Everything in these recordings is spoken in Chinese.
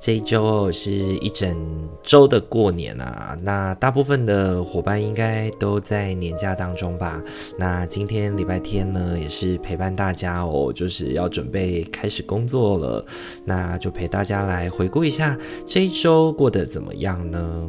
这一周是一整周的过年啊，那大部分的伙伴应该都在年假当中吧？那今天礼拜天呢，也是陪伴大家哦，就是要准备开始工作了，那就陪大家来回顾一下这一周过得怎么样呢？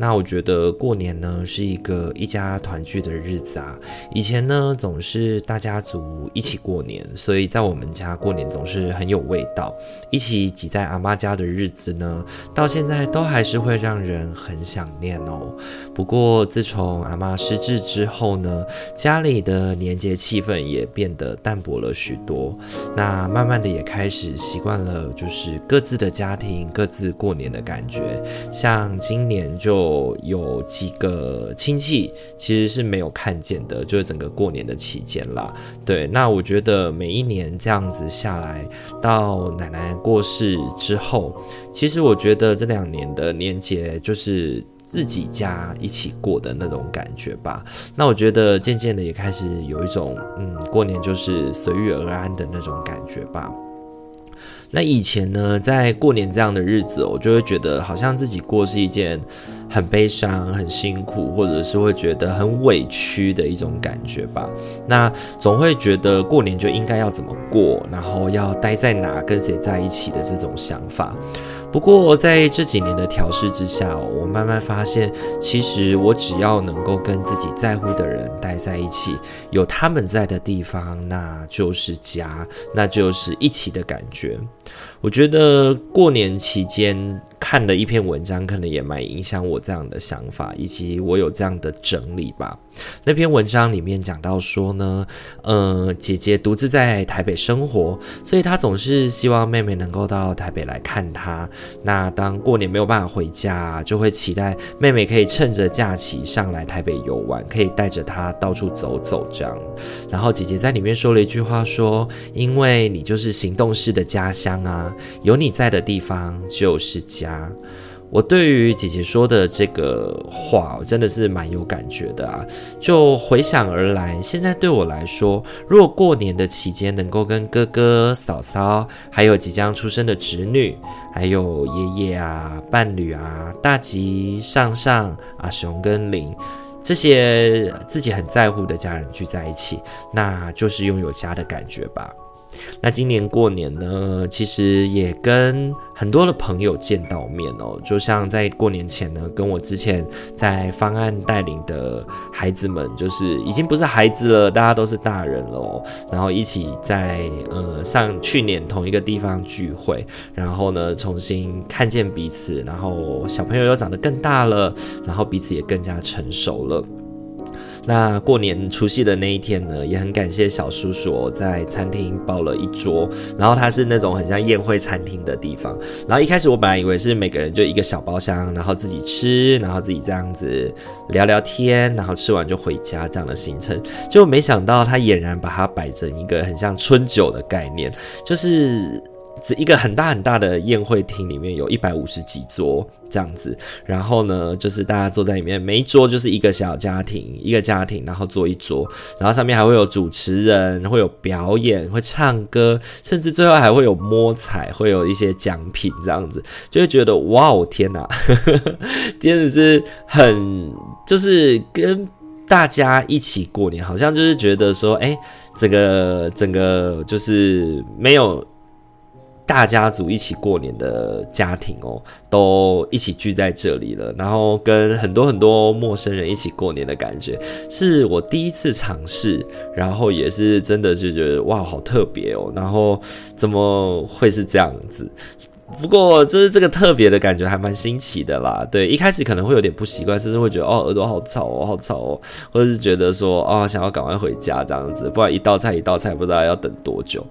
那我觉得过年呢是一个一家团聚的日子啊。以前呢总是大家族一起过年，所以在我们家过年总是很有味道。一起挤在阿妈家的日日子呢，到现在都还是会让人很想念哦。不过自从阿妈失智之后呢，家里的年节气氛也变得淡薄了许多。那慢慢的也开始习惯了，就是各自的家庭各自过年的感觉。像今年就。有几个亲戚其实是没有看见的，就是整个过年的期间啦。对，那我觉得每一年这样子下来，到奶奶过世之后，其实我觉得这两年的年节就是自己家一起过的那种感觉吧。那我觉得渐渐的也开始有一种，嗯，过年就是随遇而安的那种感觉吧。那以前呢，在过年这样的日子，我就会觉得好像自己过是一件很悲伤、很辛苦，或者是会觉得很委屈的一种感觉吧。那总会觉得过年就应该要怎么过，然后要待在哪，跟谁在一起的这种想法。不过在这几年的调试之下，我慢慢发现，其实我只要能够跟自己在乎的人待在一起，有他们在的地方，那就是家，那就是一起的感觉。我觉得过年期间看了一篇文章，可能也蛮影响我这样的想法，以及我有这样的整理吧。那篇文章里面讲到说呢，呃，姐姐独自在台北生活，所以她总是希望妹妹能够到台北来看她。那当过年没有办法回家，就会期待妹妹可以趁着假期上来台北游玩，可以带着她到处走走这样。然后姐姐在里面说了一句话说：“因为你就是行动式的家乡啊，有你在的地方就是家。”我对于姐姐说的这个话，我真的是蛮有感觉的啊！就回想而来，现在对我来说，如果过年的期间能够跟哥哥、嫂嫂，还有即将出生的侄女，还有爷爷啊、伴侣啊、大吉、上上、阿雄跟林这些自己很在乎的家人聚在一起，那就是拥有家的感觉吧。那今年过年呢，其实也跟很多的朋友见到面哦，就像在过年前呢，跟我之前在方案带领的孩子们，就是已经不是孩子了，大家都是大人了哦，然后一起在呃上去年同一个地方聚会，然后呢重新看见彼此，然后小朋友又长得更大了，然后彼此也更加成熟了。那过年除夕的那一天呢，也很感谢小叔叔在餐厅包了一桌，然后它是那种很像宴会餐厅的地方。然后一开始我本来以为是每个人就一个小包厢，然后自己吃，然后自己这样子聊聊天，然后吃完就回家这样的行程，就没想到他俨然把它摆成一个很像春酒的概念，就是。这一个很大很大的宴会厅里面有一百五十几桌这样子，然后呢，就是大家坐在里面，每一桌就是一个小家庭，一个家庭，然后坐一桌，然后上面还会有主持人，会有表演，会唱歌，甚至最后还会有摸彩，会有一些奖品这样子，就会觉得哇哦天哪，真的是很就是跟大家一起过年，好像就是觉得说，哎，整个整个就是没有。大家族一起过年的家庭哦，都一起聚在这里了，然后跟很多很多陌生人一起过年的感觉，是我第一次尝试，然后也是真的是觉得哇，好特别哦，然后怎么会是这样子？不过就是这个特别的感觉还蛮新奇的啦。对，一开始可能会有点不习惯，甚至会觉得哦耳朵好吵哦，好吵哦，或者是觉得说啊想要赶快回家这样子，不然一道菜一道菜不知道要等多久。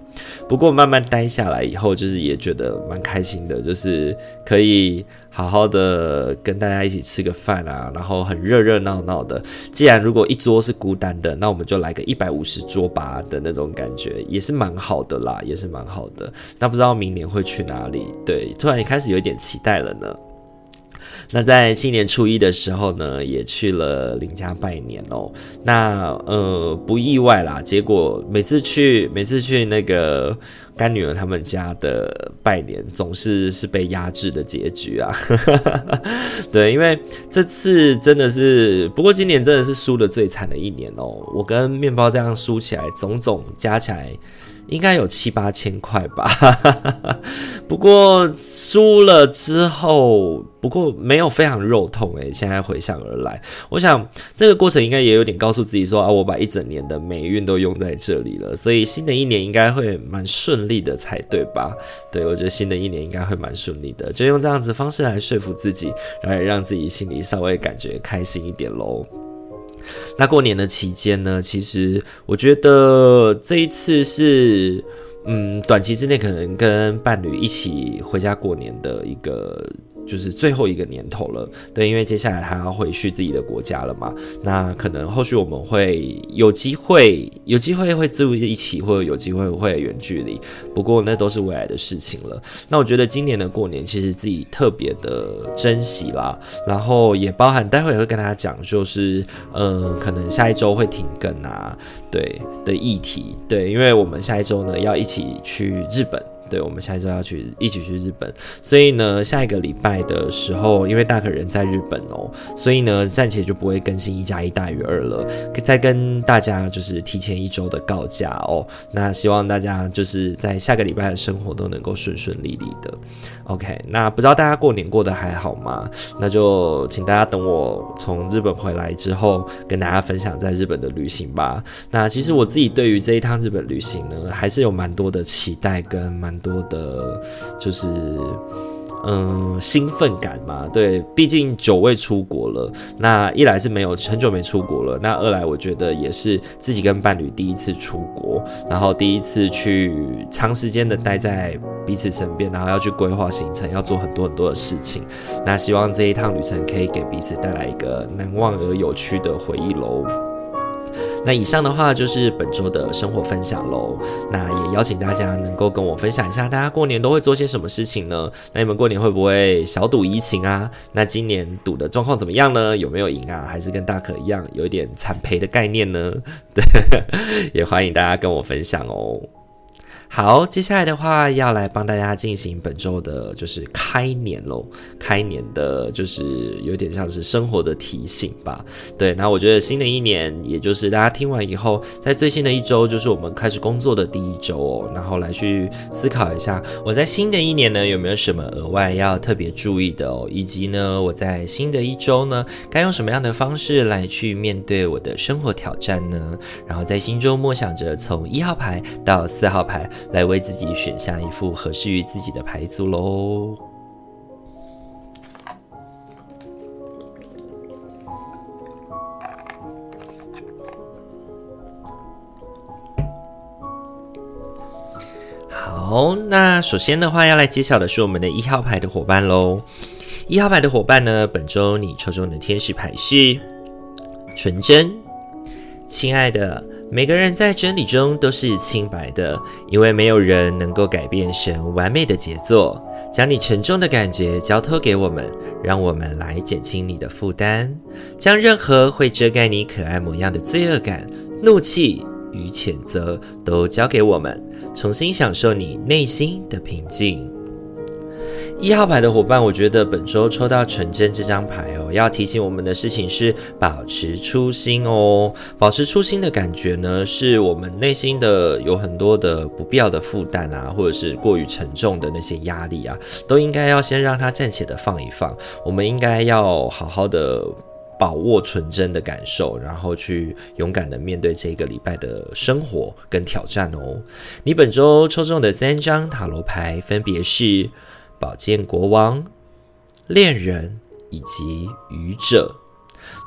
不过慢慢待下来以后，就是也觉得蛮开心的，就是可以好好的跟大家一起吃个饭啊，然后很热热闹闹的。既然如果一桌是孤单的，那我们就来个一百五十桌吧的那种感觉，也是蛮好的啦，也是蛮好的。那不知道明年会去哪里？对，突然也开始有一点期待了呢。那在新年初一的时候呢，也去了邻家拜年哦。那呃不意外啦，结果每次去每次去那个干女儿他们家的拜年，总是是被压制的结局啊。对，因为这次真的是，不过今年真的是输得最惨的一年哦。我跟面包这样输起来，总总加起来。应该有七八千块吧，不过输了之后，不过没有非常肉痛诶。现在回想而来，我想这个过程应该也有点告诉自己说啊，我把一整年的霉运都用在这里了，所以新的一年应该会蛮顺利的才对吧？对，我觉得新的一年应该会蛮顺利的，就用这样子方式来说服自己，然后让自己心里稍微感觉开心一点喽。那过年的期间呢，其实我觉得这一次是，嗯，短期之内可能跟伴侣一起回家过年的一个。就是最后一个年头了，对，因为接下来他要回去自己的国家了嘛。那可能后续我们会有机会，有机会会住一起，或者有机会会远距离。不过那都是未来的事情了。那我觉得今年的过年其实自己特别的珍惜啦，然后也包含待会也会跟大家讲，就是嗯，可能下一周会停更啊，对的议题，对，因为我们下一周呢要一起去日本。对，我们下一周要去一起去日本，所以呢，下一个礼拜的时候，因为大可人在日本哦，所以呢，暂且就不会更新一加一大于二了，再跟大家就是提前一周的告假哦。那希望大家就是在下个礼拜的生活都能够顺顺利利的。OK，那不知道大家过年过得还好吗？那就请大家等我从日本回来之后，跟大家分享在日本的旅行吧。那其实我自己对于这一趟日本旅行呢，还是有蛮多的期待跟蛮。多的，就是嗯，兴奋感嘛。对，毕竟久未出国了。那一来是没有很久没出国了，那二来我觉得也是自己跟伴侣第一次出国，然后第一次去长时间的待在彼此身边，然后要去规划行程，要做很多很多的事情。那希望这一趟旅程可以给彼此带来一个难忘而有趣的回忆喽。那以上的话就是本周的生活分享喽。那也邀请大家能够跟我分享一下，大家过年都会做些什么事情呢？那你们过年会不会小赌怡情啊？那今年赌的状况怎么样呢？有没有赢啊？还是跟大可一样有一点惨赔的概念呢？对，也欢迎大家跟我分享哦。好，接下来的话要来帮大家进行本周的，就是开年喽。开年的，就是有点像是生活的提醒吧。对，那我觉得新的一年，也就是大家听完以后，在最新的一周，就是我们开始工作的第一周哦，然后来去思考一下，我在新的一年呢，有没有什么额外要特别注意的哦，以及呢，我在新的一周呢，该用什么样的方式来去面对我的生活挑战呢？然后在心中默想着，从一号牌到四号牌。来为自己选下一副合适于自己的牌组喽。好，那首先的话要来揭晓的是我们的一号牌的伙伴喽。一号牌的伙伴呢，本周你抽中的天使牌是纯真，亲爱的。每个人在真理中都是清白的，因为没有人能够改变神完美的杰作。将你沉重的感觉交托给我们，让我们来减轻你的负担。将任何会遮盖你可爱模样的罪恶感、怒气与谴责都交给我们，重新享受你内心的平静。一号牌的伙伴，我觉得本周抽到纯真这张牌哦，要提醒我们的事情是保持初心哦。保持初心的感觉呢，是我们内心的有很多的不必要的负担啊，或者是过于沉重的那些压力啊，都应该要先让它暂且的放一放。我们应该要好好的把握纯真的感受，然后去勇敢的面对这个礼拜的生活跟挑战哦。你本周抽中的三张塔罗牌分别是。宝剑国王、恋人以及愚者。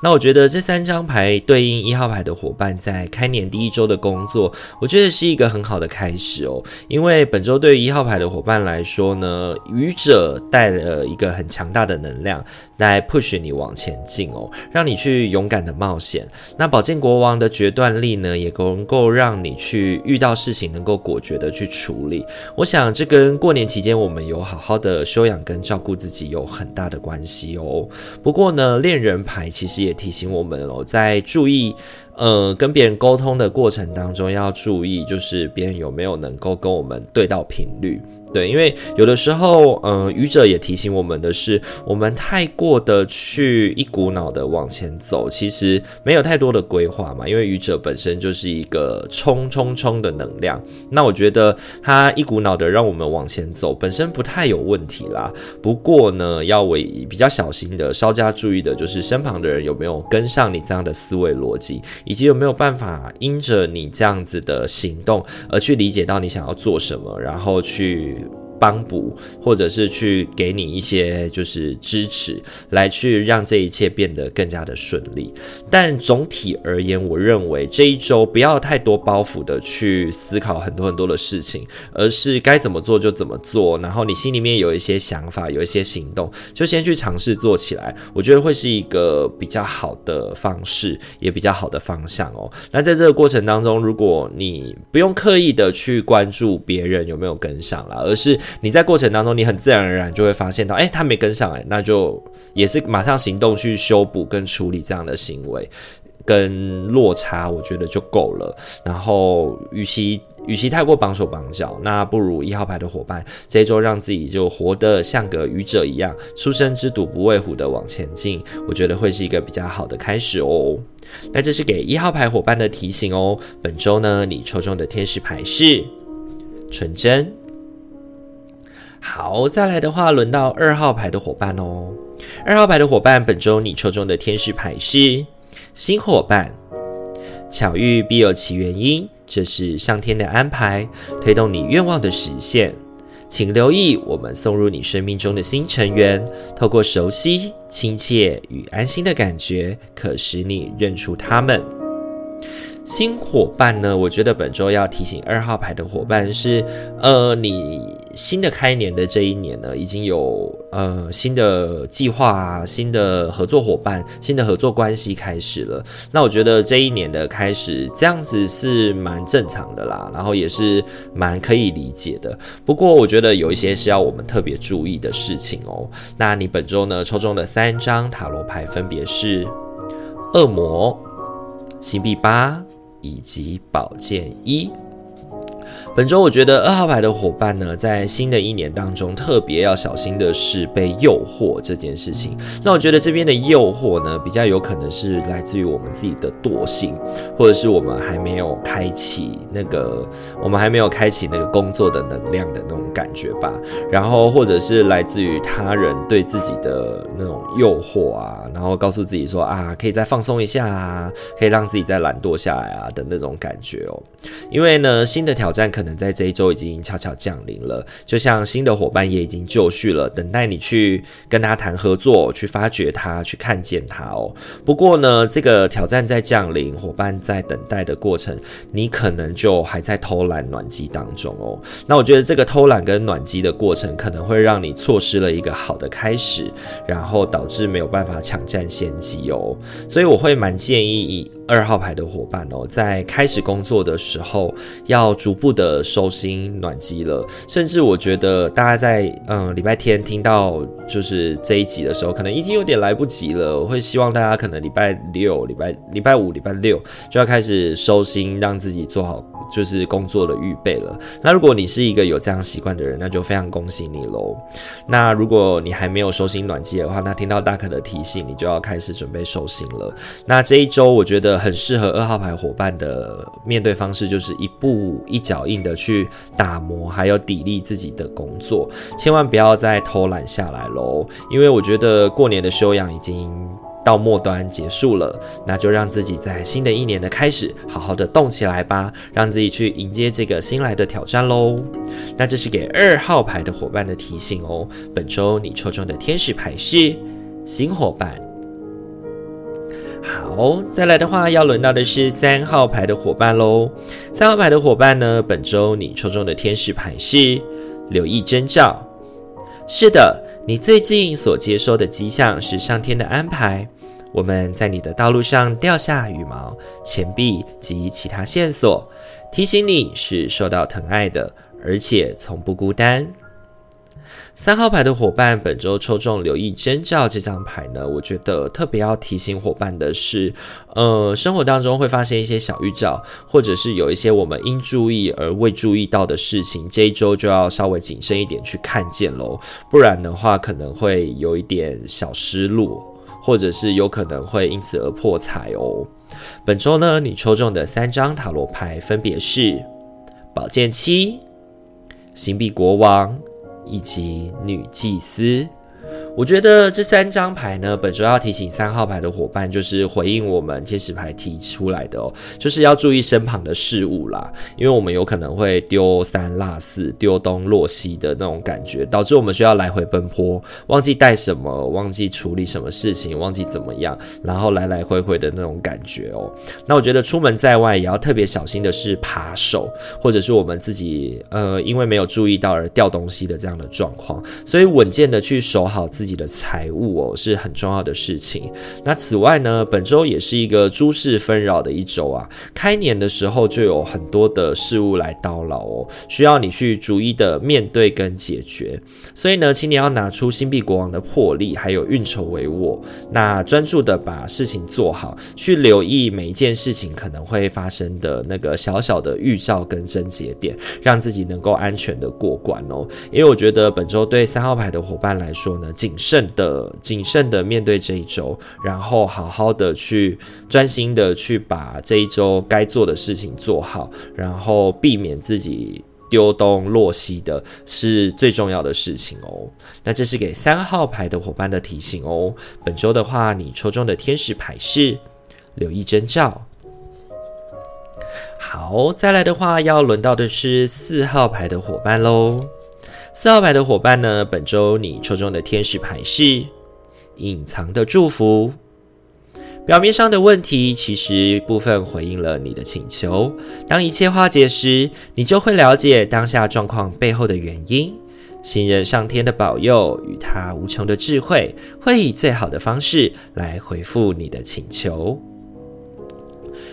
那我觉得这三张牌对应一号牌的伙伴在开年第一周的工作，我觉得是一个很好的开始哦。因为本周对于一号牌的伙伴来说呢，愚者带了一个很强大的能量来 push 你往前进哦，让你去勇敢的冒险。那宝剑国王的决断力呢，也能够让你去遇到事情能够果决的去处理。我想这跟过年期间我们有好好的休养跟照顾自己有很大的关系哦。不过呢，恋人牌其实也提醒我们哦，在注意，呃，跟别人沟通的过程当中，要注意，就是别人有没有能够跟我们对到频率。对，因为有的时候，嗯、愚者也提醒我们的是，我们太过的去一股脑的往前走，其实没有太多的规划嘛。因为愚者本身就是一个冲冲冲的能量，那我觉得他一股脑的让我们往前走，本身不太有问题啦。不过呢，要为比较小心的，稍加注意的就是身旁的人有没有跟上你这样的思维逻辑，以及有没有办法因着你这样子的行动而去理解到你想要做什么，然后去。帮补，或者是去给你一些就是支持，来去让这一切变得更加的顺利。但总体而言，我认为这一周不要太多包袱的去思考很多很多的事情，而是该怎么做就怎么做。然后你心里面有一些想法，有一些行动，就先去尝试做起来。我觉得会是一个比较好的方式，也比较好的方向哦。那在这个过程当中，如果你不用刻意的去关注别人有没有跟上了，而是你在过程当中，你很自然而然就会发现到，哎，他没跟上，哎，那就也是马上行动去修补跟处理这样的行为跟落差，我觉得就够了。然后，与其与其太过绑手绑脚，那不如一号牌的伙伴这一周让自己就活得像个愚者一样，初生之犊不畏虎的往前进，我觉得会是一个比较好的开始哦。那这是给一号牌伙伴的提醒哦。本周呢，你抽中的天使牌是纯真。好，再来的话，轮到二号牌的伙伴哦。二号牌的伙伴，本周你抽中的天使牌是新伙伴。巧遇必有其原因，这是上天的安排，推动你愿望的实现。请留意，我们送入你生命中的新成员，透过熟悉、亲切与安心的感觉，可使你认出他们。新伙伴呢，我觉得本周要提醒二号牌的伙伴是，呃，你新的开年的这一年呢，已经有呃新的计划啊，新的合作伙伴，新的合作关系开始了。那我觉得这一年的开始这样子是蛮正常的啦，然后也是蛮可以理解的。不过我觉得有一些是要我们特别注意的事情哦。那你本周呢，抽中的三张塔罗牌分别是恶魔、星币八。以及宝剑一。本周我觉得二号牌的伙伴呢，在新的一年当中特别要小心的是被诱惑这件事情。那我觉得这边的诱惑呢，比较有可能是来自于我们自己的惰性，或者是我们还没有开启那个，我们还没有开启那个工作的能量的那种感觉吧。然后或者是来自于他人对自己的那种诱惑啊，然后告诉自己说啊，可以再放松一下啊，可以让自己再懒惰下来啊的那种感觉哦。因为呢，新的挑战可可能在这一周已经悄悄降临了，就像新的伙伴也已经就绪了，等待你去跟他谈合作，去发掘他，去看见他哦。不过呢，这个挑战在降临，伙伴在等待的过程，你可能就还在偷懒暖机当中哦。那我觉得这个偷懒跟暖机的过程，可能会让你错失了一个好的开始，然后导致没有办法抢占先机哦。所以我会蛮建议以二号牌的伙伴哦，在开始工作的时候，要逐步的收心暖机了。甚至我觉得大家在嗯礼拜天听到就是这一集的时候，可能已经有点来不及了。我会希望大家可能礼拜六、礼拜礼拜五、礼拜六就要开始收心，让自己做好。就是工作的预备了。那如果你是一个有这样习惯的人，那就非常恭喜你喽。那如果你还没有收心暖机的话，那听到大可的提醒，你就要开始准备收心了。那这一周我觉得很适合二号牌伙伴的面对方式，就是一步一脚印的去打磨，还有砥砺自己的工作，千万不要再偷懒下来喽。因为我觉得过年的修养已经。到末端结束了，那就让自己在新的一年的开始好好的动起来吧，让自己去迎接这个新来的挑战喽。那这是给二号牌的伙伴的提醒哦。本周你抽中的天使牌是新伙伴。好，再来的话要轮到的是三号牌的伙伴喽。三号牌的伙伴呢，本周你抽中的天使牌是留意征兆。是的。你最近所接收的迹象是上天的安排。我们在你的道路上掉下羽毛、钱币及其他线索，提醒你是受到疼爱的，而且从不孤单。三号牌的伙伴，本周抽中留意征兆这张牌呢，我觉得特别要提醒伙伴的是，呃，生活当中会发现一些小预兆，或者是有一些我们应注意而未注意到的事情，这一周就要稍微谨慎一点去看见喽，不然的话可能会有一点小失落，或者是有可能会因此而破财哦。本周呢，你抽中的三张塔罗牌分别是宝剑七、星币国王。以及女祭司。我觉得这三张牌呢，本周要提醒三号牌的伙伴，就是回应我们天使牌提出来的哦，就是要注意身旁的事物啦，因为我们有可能会丢三落四、丢东落西的那种感觉，导致我们需要来回奔波，忘记带什么，忘记处理什么事情，忘记怎么样，然后来来回回的那种感觉哦。那我觉得出门在外也要特别小心的是扒手，或者是我们自己呃，因为没有注意到而掉东西的这样的状况，所以稳健的去守好自己的财物哦，是很重要的事情。那此外呢，本周也是一个诸事纷扰的一周啊。开年的时候就有很多的事物来叨扰哦，需要你去逐一的面对跟解决。所以呢，请你要拿出星币国王的魄力，还有运筹帷幄，那专注的把事情做好，去留意每一件事情可能会发生的那个小小的预兆跟症结点，让自己能够安全的过关哦。因为我觉得本周对三号牌的伙伴来说呢，谨慎的、谨慎的面对这一周，然后好好的去专心的去把这一周该做的事情做好，然后避免自己丢东落西的，是最重要的事情哦。那这是给三号牌的伙伴的提醒哦。本周的话，你抽中的天使牌是留意征兆。好，再来的话，要轮到的是四号牌的伙伴喽。四号牌的伙伴呢，本周你抽中的天使牌是隐藏的祝福。表面上的问题，其实部分回应了你的请求。当一切化解时，你就会了解当下状况背后的原因。信任上天的保佑与他无穷的智慧，会以最好的方式来回复你的请求。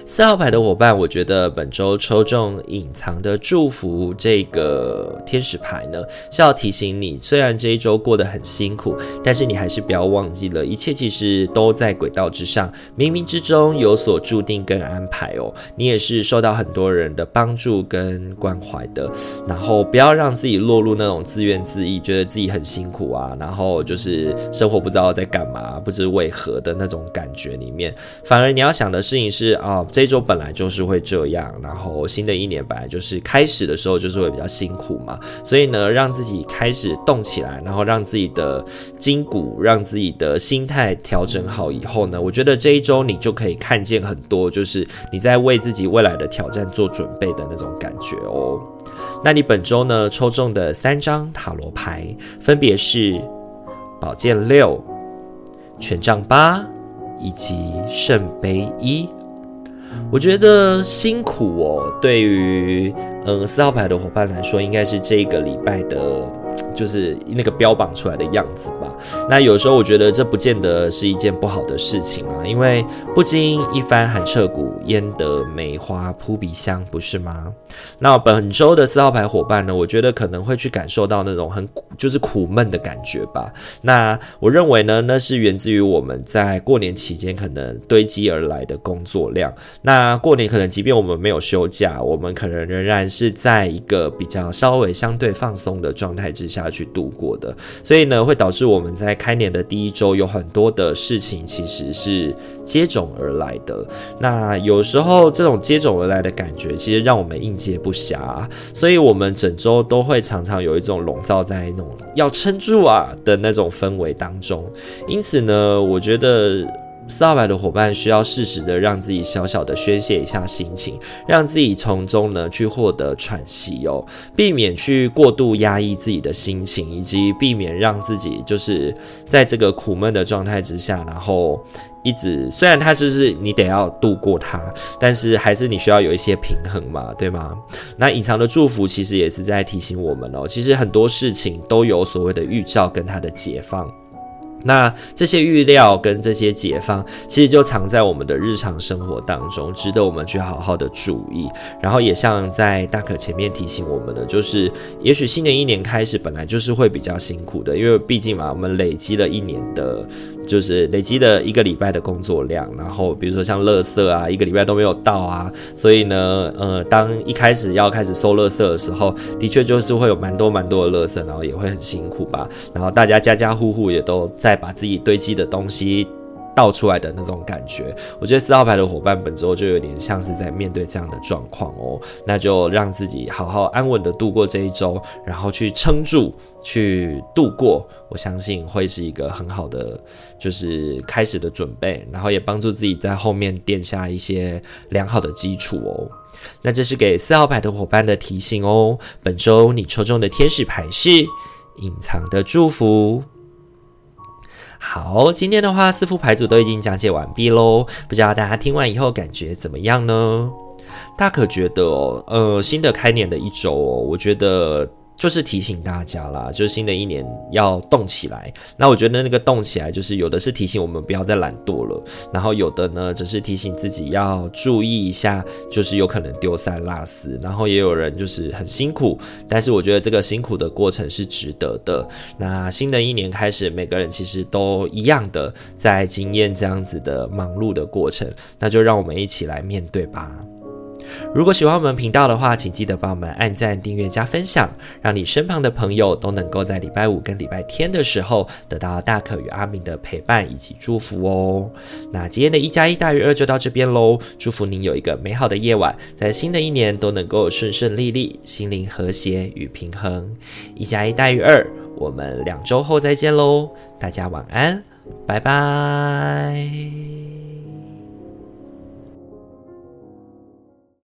四号牌的伙伴，我觉得本周抽中隐藏的。祝福这个天使牌呢，是要提醒你，虽然这一周过得很辛苦，但是你还是不要忘记了，一切其实都在轨道之上，冥冥之中有所注定跟安排哦。你也是受到很多人的帮助跟关怀的，然后不要让自己落入那种自怨自艾，觉得自己很辛苦啊，然后就是生活不知道在干嘛，不知为何的那种感觉里面，反而你要想的。事情是啊。哦这周本来就是会这样，然后新的一年本来就是开始的时候就是会比较辛苦嘛，所以呢，让自己开始动起来，然后让自己的筋骨、让自己的心态调整好以后呢，我觉得这一周你就可以看见很多，就是你在为自己未来的挑战做准备的那种感觉哦。那你本周呢，抽中的三张塔罗牌分别是宝剑六、权杖八以及圣杯一。我觉得辛苦哦，对于嗯四号牌的伙伴来说，应该是这个礼拜的。就是那个标榜出来的样子吧。那有时候我觉得这不见得是一件不好的事情啊，因为不经一番寒彻骨，焉得梅花扑鼻香，不是吗？那本周的四号牌伙伴呢，我觉得可能会去感受到那种很就是苦闷的感觉吧。那我认为呢，那是源自于我们在过年期间可能堆积而来的工作量。那过年可能即便我们没有休假，我们可能仍然是在一个比较稍微相对放松的状态之下。去度过的，所以呢，会导致我们在开年的第一周有很多的事情其实是接踵而来的。那有时候这种接踵而来的感觉，其实让我们应接不暇，所以我们整周都会常常有一种笼罩在那种要撑住啊的那种氛围当中。因此呢，我觉得。四号牌的伙伴需要适时的让自己小小的宣泄一下心情，让自己从中呢去获得喘息哦，避免去过度压抑自己的心情，以及避免让自己就是在这个苦闷的状态之下，然后一直虽然它就是你得要度过它，但是还是你需要有一些平衡嘛，对吗？那隐藏的祝福其实也是在提醒我们哦，其实很多事情都有所谓的预兆跟它的解放。那这些预料跟这些解放，其实就藏在我们的日常生活当中，值得我们去好好的注意。然后也像在大可前面提醒我们的，就是也许新的一年开始本来就是会比较辛苦的，因为毕竟嘛，我们累积了一年的。就是累积了一个礼拜的工作量，然后比如说像垃圾啊，一个礼拜都没有到啊，所以呢，呃，当一开始要开始收垃圾的时候，的确就是会有蛮多蛮多的垃圾，然后也会很辛苦吧，然后大家家家户户也都在把自己堆积的东西。倒出来的那种感觉，我觉得四号牌的伙伴本周就有点像是在面对这样的状况哦，那就让自己好好安稳的度过这一周，然后去撑住，去度过，我相信会是一个很好的就是开始的准备，然后也帮助自己在后面垫下一些良好的基础哦。那这是给四号牌的伙伴的提醒哦，本周你抽中的天使牌是隐藏的祝福。好，今天的话，四副牌组都已经讲解完毕喽。不知道大家听完以后感觉怎么样呢？大可觉得，呃，新的开年的一周哦，我觉得。就是提醒大家啦，就是新的一年要动起来。那我觉得那个动起来，就是有的是提醒我们不要再懒惰了，然后有的呢，只是提醒自己要注意一下，就是有可能丢三落四。然后也有人就是很辛苦，但是我觉得这个辛苦的过程是值得的。那新的一年开始，每个人其实都一样的在经验这样子的忙碌的过程，那就让我们一起来面对吧。如果喜欢我们频道的话，请记得帮我们按赞、订阅、加分享，让你身旁的朋友都能够在礼拜五跟礼拜天的时候得到大可与阿明的陪伴以及祝福哦。那今天的一加一大于二就到这边喽，祝福您有一个美好的夜晚，在新的一年都能够顺顺利利，心灵和谐与平衡。一加一大于二，我们两周后再见喽，大家晚安，拜拜。